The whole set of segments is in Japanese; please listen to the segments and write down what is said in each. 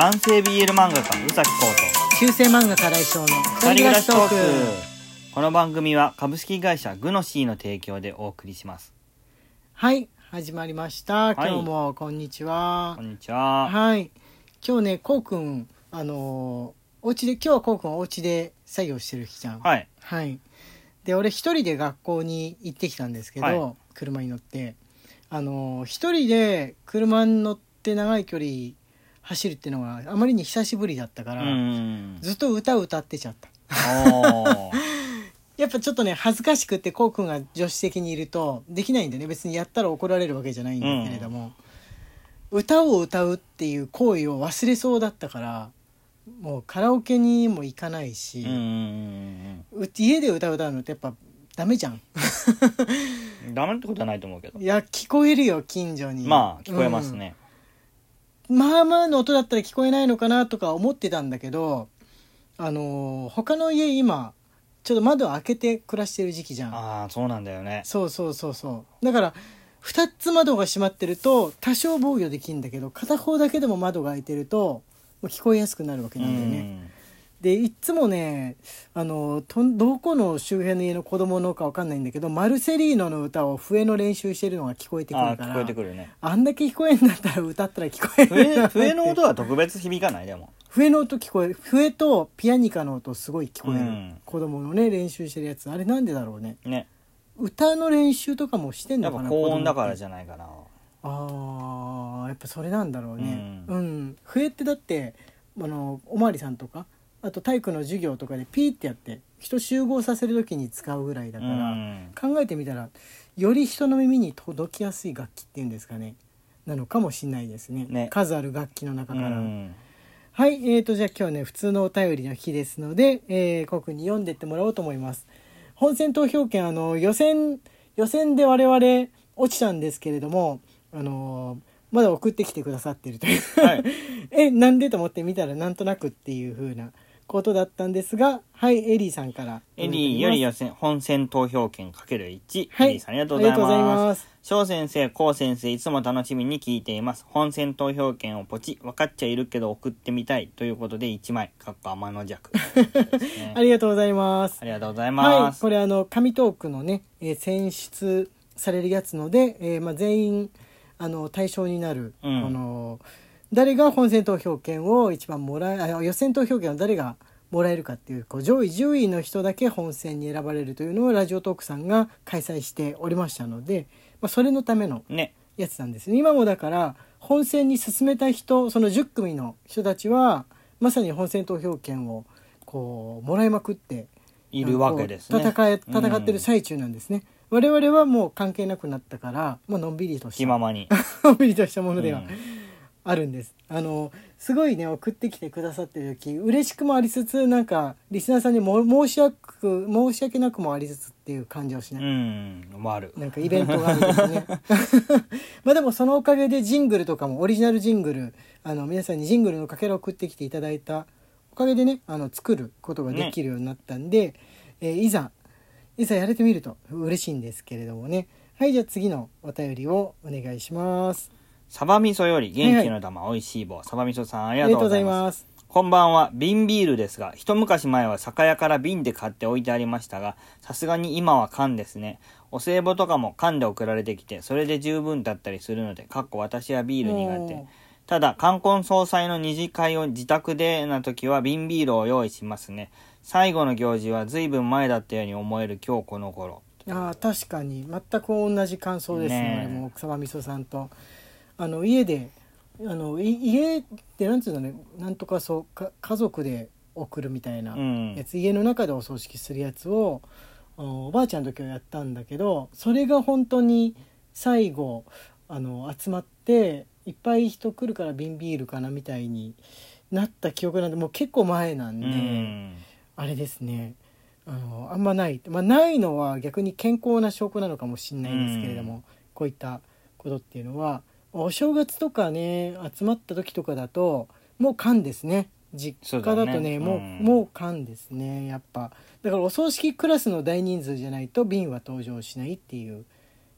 男性 BL 漫画家宇崎浩と中世漫画家来翔の二人暮らしトーク。この番組は株式会社グノシーの提供でお送りします。はい始まりました。い。今日もこんにちは。こんにちは。はい。今日ねこうくんあのーお家で今日はこうくんお家で作業してる日じゃん。はい。はい。で俺一人で学校に行ってきたんですけど、はい。車に乗って。あのー一人で車に乗って長い距離走るっていうのがあまりに久しぶりだったかうら、ん。ずっと歌歌ってちゃった。やっぱちょっとね恥ずかしくってこうくんが助手席にいるとできないんでね。別にやったら怒られるわけじゃないんだけれども、歌を歌うっていう行為を忘れそうだったからもうカラオケにも行かないしうんう、んう家で歌う歌うのってやっぱダメじゃんうん。ダメってことはないと思うけど。いや聞こえるよ近所に。まあ聞こえますね、うんまあまあの音だったら聞こえないのかなとか思ってたんだけどあのー他の家今ちょっと窓開けて暮らしてる時期じゃん。ああそうなんだよね。そうそうそうそう。だから2つ窓が閉まってると多少防御できるんだけど片方だけでも窓が開いてると聞こえやすくなるわけなんだよね、でいっつもねあのとどこの周辺の家の子供のかわかんないんだけどマルセリーノの歌を笛の練習してるのが聞こえてくるからうんああ聞こえてくるね。あんだけ聞こえんだったら歌ったら聞こえる笛笛の音は特別響かないでも。笛の音聞こえる笛とピアニカの音すごい聞こえる、うん。子供のね練習してるやつ。あれなんでだろうね。ね。歌の練習とかもしてんのかな高音だからゃじゃないかな。あーやっぱそれなんだろうね。ううん、笛ってだってあのおまわりさんとかあと体育の授業とかでピーってやって人集合させる時に使うぐらいだから、うん。考えてみたらより人の耳に届きやすい楽器っていうんですかね。なのかもしれないですね。ね。数ある楽器の中うから、ん。はいえー、とじゃあ今日ね普通のお便りの日ですので、えー、コに読んでってもらおうと思います。本選投票権あの予選予選で我々落ちたんですけれどもあのまだ送ってきてくださってるという、はい。えなんでと思って見たらなんとなくっていう風なことだったんですがはいエリーさんからエリーより予選本選投票権かける1、はいエリーさんありがとうございまます。す翔先生、こう先生、いつも楽しみに聞いています。本選投票権をポチ、分かっちゃいるけど送ってみたいということで1枚、かっこ天の弱、ね ありがとうございます。ありがとうございはます。い、これあの紙トークのね、えー選出されるやつので、えーまあ、全員あの対象になる、うん。あの誰が本選投票権を一番もらえあ予選投票権を誰がもらえるかっていうこう上位10位の人だけ本選に選ばれるというのをラジオトークさんが開催しておりましたので、まあ、それのためのね。やつなんですね今もだから本選に進めた人その10組の人たちはまさに本選投票権をこうもらいまくっているわけですね。戦え戦ってる最中なんですね、我々はもう関係なくなったから、まあのんびりとした気ままに。のんびりとしたものではうんあるんです、あのすごいね送ってきてくださってる時嬉しくもありつつなんかリスナーさんにも申し訳申し訳なくもありつつっていう感じをしない、うん、ある。なんかイベントがあるんですね。まあでもそのおかげでジングルとかもオリジナルジングルあの皆さんにジングルのかけらを送ってきていただいたおかげでねあの作ることができるようになったんで、えーいざいざやれてみると嬉しいんですけれどもね。はいじゃあ次のお便りをお願いしますサバ味噌より元気の玉、おいしい棒。サバ味噌さん、ありあがとうございます。すこんばんは。瓶ビールですが、一昔前は酒屋から瓶で買って置いてありましたが、さすがに今は缶ですね。お歳暮とかも缶で送られてきて、それで十分だったりするので、かっこ私はビール苦手。ただ、冠婚葬祭の二次会を自宅でな時は瓶ビールを用意しますね。最後の行事は随分前だったように思える今日この頃。あー確かに全く同じ感想ですねねも奥様みそさんとあの家であのい家ってなんつうのねなんとかそうか家族で送るみたいなうんやつ、家の中でお葬式するやつをおばあちゃんの時はやったんだけどそれが本当に最後あの集まっていっぱい人来るから瓶ビールかなみたいになった記憶なんでもう結構前なんうで。ん。あれですねあのあんまない、まあ、ないのは逆に健康な証拠なのかもしれないですけれども、うんこういったことっていうのはお正月とかね集まった時とかだともう缶ですね実家だとねねもううんもう缶ですねやっぱだからお葬式クラスの大人数じゃないと瓶は登場しないっていう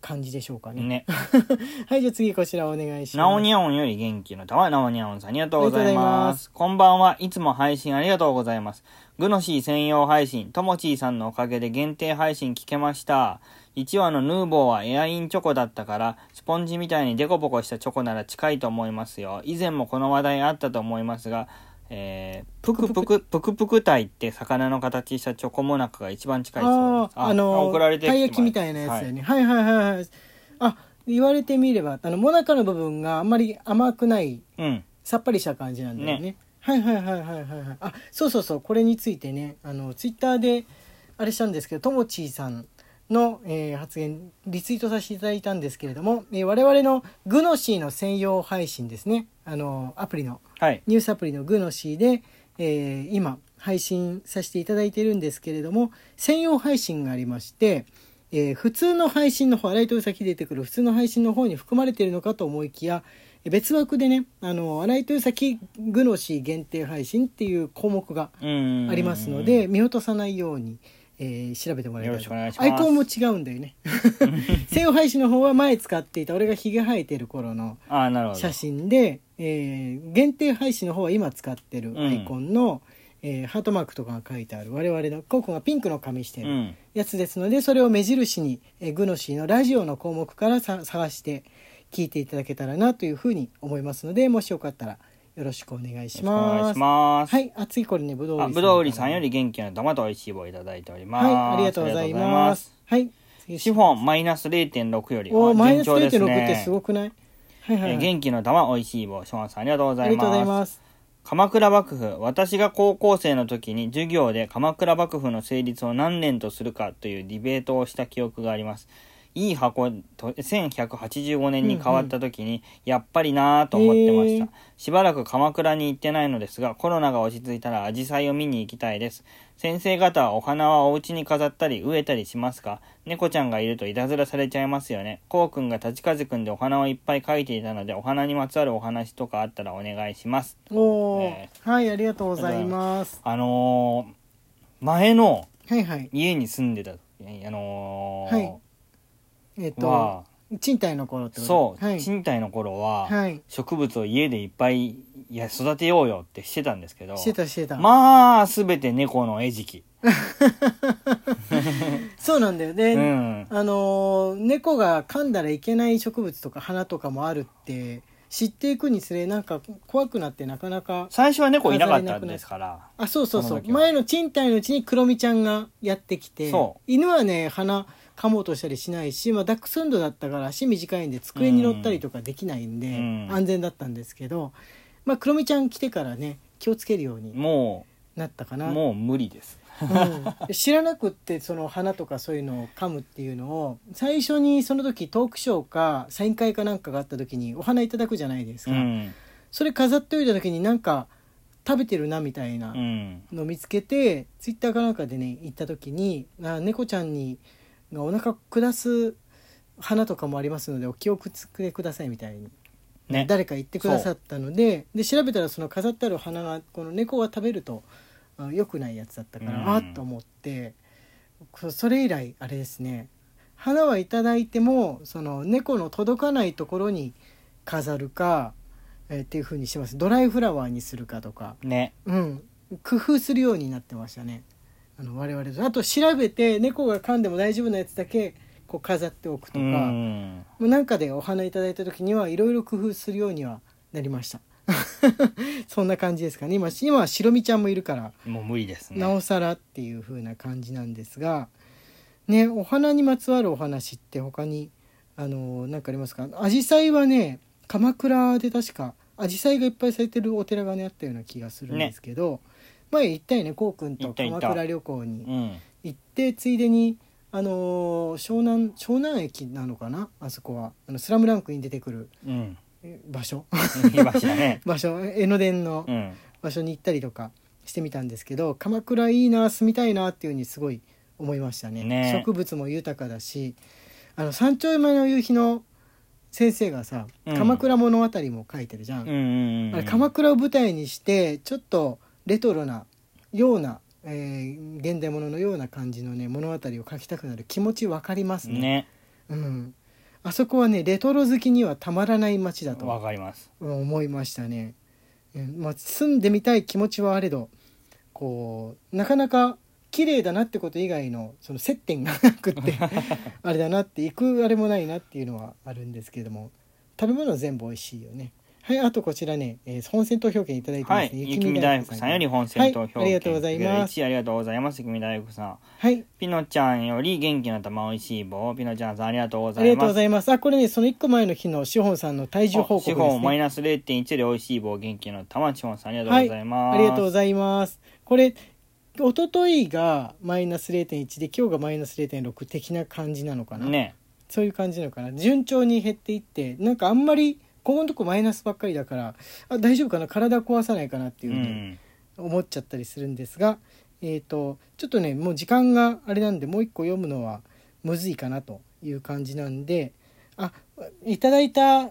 感じでしょうかねね。はいじゃあ次こちらお願いしますなおにゃおんより元気の玉、なおにゃおんさんありがとうござい。ますこんばんは。いつも配信ありがとうございます。グノシー専用配信、ともちーさんのおかげで限定配信聞けました。1話のヌーボーはエアインチョコだったから、スポンジみたいにデコボコしたチョコなら近いと思いますよ。以前もこの話題あったと思いますが、えー、ぷくぷく、ぷくぷくタイって魚の形したチョコモナカが一番近いそうです。あああの送られてきてた。い焼きみたいなやつだよね、はい、はいはいはい。あ言われてみればあのモナカの部分があんまり甘くないうん。さっぱりした感じなんだよね。ね。はいはいはいはいはいはい。あそうそうそう。これについてねあのツイッターであれしたんですけどともちーさんの、えー発言リツイートさせていただいたんですけれども、えー我々のグノシーの専用配信ですねあのアプリのはい。ニュースアプリのグノシーで、えー今配信させていただいているんですけれども専用配信がありまして、えー普通の配信の方新井豊崎出てくる普通の配信の方に含まれているのかと思いきやえー別枠でねあの新井豊崎グノシー限定配信っていう項目がうん。ありますので見落とさないように、えー調べてもらいたいアイコンも違うんだよね。専用配信の方は前使っていた俺がひげ生えてる頃の。写真で、えー限定配信の方は今使ってるアイコンの、えーハートマークとかが書いてある。我々のコウ君がピンクの髪してるうん。やつですので、それを目印に、えーグノシーのラジオの項目からさ探して聞いていただけたらなというふうに思いますのでもしよかったらよろしくお願いしよろしくお願いします。ます。はい、あ次これねぶどうあ、売りぶどう売りさんより元気の玉と美味しい棒をいただいております。はいありがとうございます。はい次シフォンマイナス0.6より。あおマイナス順調です0.6ねってすごくない？はいはい、元気の玉美味しい棒、ショーンさんありがとうございありがとうございます。ます鎌倉幕府、私が高校生の時に授業で鎌倉幕府の成立を何年とするかというディベートをした記憶があります。いい箱と1185年に変わった時に、やっぱりなぁと思ってました、へー。しばらく鎌倉に行ってないのですが、コロナが落ち着いたら紫陽花を見に行きたいです。先生方はお花はお家に飾ったり植えたりしますか？猫ちゃんがいるといたずらされちゃいますよね。こうくんが立風くんでお花をいっぱい描いていたので、お花にまつわるお話とかあったらお願いします。おー。ねはいありがとうございます。あのー前のはいはい。家に住んでた時に、あのーはいえっ、はと賃貸の頃ってこと？そう、はい、賃貸の頃は、はい。植物を家でいっぱいいや育てようよってしてたんですけどしてたしてた、まあ全て猫の餌食。そうなんだよね、うん。あのー猫が噛んだらいけない植物とか花とかもあるって知っていくにつれなんか怖くなってなかなか最初は猫いなかったんですからあそうそうそう。前の賃貸のうちにクロミちゃんがやってきてそう。犬はね鼻噛もうとしたりしないし、まあ、ダックスフンドだったから足短いんで机に乗ったりとかできないんで、うん。安全だったんですけど、まあ、クロミちゃん来てからね気をつけるようにもなったかうな。もう無理です。うん、知らなくってその花とかそういうのを噛むっていうのを最初にその時トークショーかサイン会かなんかがあった時にお花いただくじゃないですか、うん。それ飾っておいた時になんか食べてるなみたいなうん。のを見つけて、ツイッターかなんかでね行った時にあ猫ちゃんにがお腹下す花とかもありますのでお気をつけくださいみたいに、ね。誰か言ってくださったのでで調べたらその飾ってある花がこの猫が食べるとあ良くないやつだったから、うん。あっと思ってこそれ以来あれですね花はいただいてもその猫の届かないところに飾るか、えーっていう風にしてます。ドライフラワーにするかとか。ね。うん、工夫するようになってましたねあの我々とあと調べて猫が噛んでも大丈夫なやつだけこう飾っておくとうか、ん。もうなんかでお花いただいた時にはいろいろ工夫するようにはなりました。そんな感じですかね。今今は白身ちゃんもいるから。もう無理ですね。なおさらっていう風な感じなんですが。ねお花にまつわるお話って他にあの何かありますか？紫陽花はね鎌倉で確か紫陽花がいっぱい咲いてるお寺がねあったような気がするんですけど、前行ったよねこうくんと鎌倉旅行に。うん。行ってついでにあのー湘南湘南駅なのかなあそこは。あのスラムランクに出てくるうん。え場所。いましたね。場所。江ノ電のうん。場所に行ったりとかしてみたんですけど鎌倉いいな住みたいなっていうふうにすごい思いましたね。ね。植物も豊かだしあの山頂山の夕日の先生がさ「うん。鎌倉物語」も書いてるじゃん、うんうんうん。あれ鎌倉を舞台にしてちょっとレトロなような、えー現代物のような感じのね物語を書きたくなる気持ち分かりますねねうん、あそこはねレトロ好きにはたまらない街だとわかります思いましたね。うんまあ、住んでみたい気持ちはあれどこうなかなか綺麗だなってこと以外のその接点がなくって あれだなって行くあれもないなっていうのはあるんですけれども食べ物は全部美味しいよね。はい、あとこちらね、えー本選投票券いただいてますね。はい雪見大福さんより本選投票はい、ありがとうございます。1ありがとうございます雪見大福さんはい、ピノちゃんより元気の玉おいしい棒ピノちゃんさんありがとうござありがとういますございます。あ、これね、その1個前の日の志保さんの体重報告資ですね。本マイナス0.1でおいしい棒元気の玉志本さんありがとうはい、ございます、ありがとうございます。これ、一昨日がマイナス0.1で今日がマイナス0.6的な感じなのかな。ねそういう感じなのかな順調に減っていってなんかあんまりここのとこマイナスばっかりだからあ大丈夫かな？体壊さないかなっていううふうにん思っちゃったりするんですが、えー、とちょっとねもう時間があれなんでもう一個読むのはむずいかなという感じなんであいただいた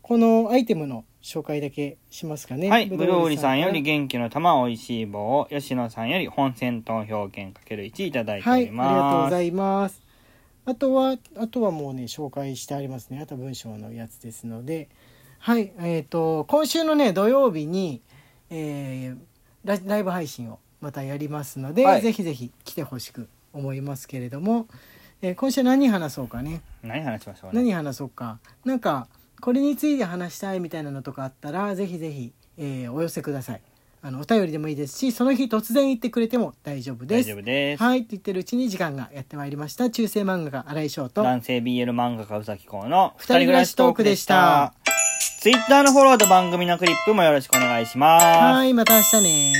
このアイテムの紹介だけしますかね。はい、ブルーリさんよりはい元気の玉おいしい棒を、吉野さんより本選投票券かける1いただいておはい、ありりがとうます。ございます。あとは、あとはもうね、紹介してありますね。あと文章のやつですので。はい、えっ、と、今週のね、土曜日に、えーラライブ配信をまたやりますので、はいぜひぜひ来てほしく思いますけれども、えー今週何話そうかね。何話しましょうね。何話そうか。なんか、これについて話したいみたいなのとかあったら、ぜひぜひ、えーお寄せください。あの、お便りでもいいですし、その日突然言ってくれても大丈夫です大丈。夫です。はいって言ってるうちに時間がやってまいりました中世漫画家新井翔と男性 BL 漫画家うさきこうの二人暮らしトークでした。ツイッターのフォローと番組のクリップもよろしくお願いします。はいまた明日ね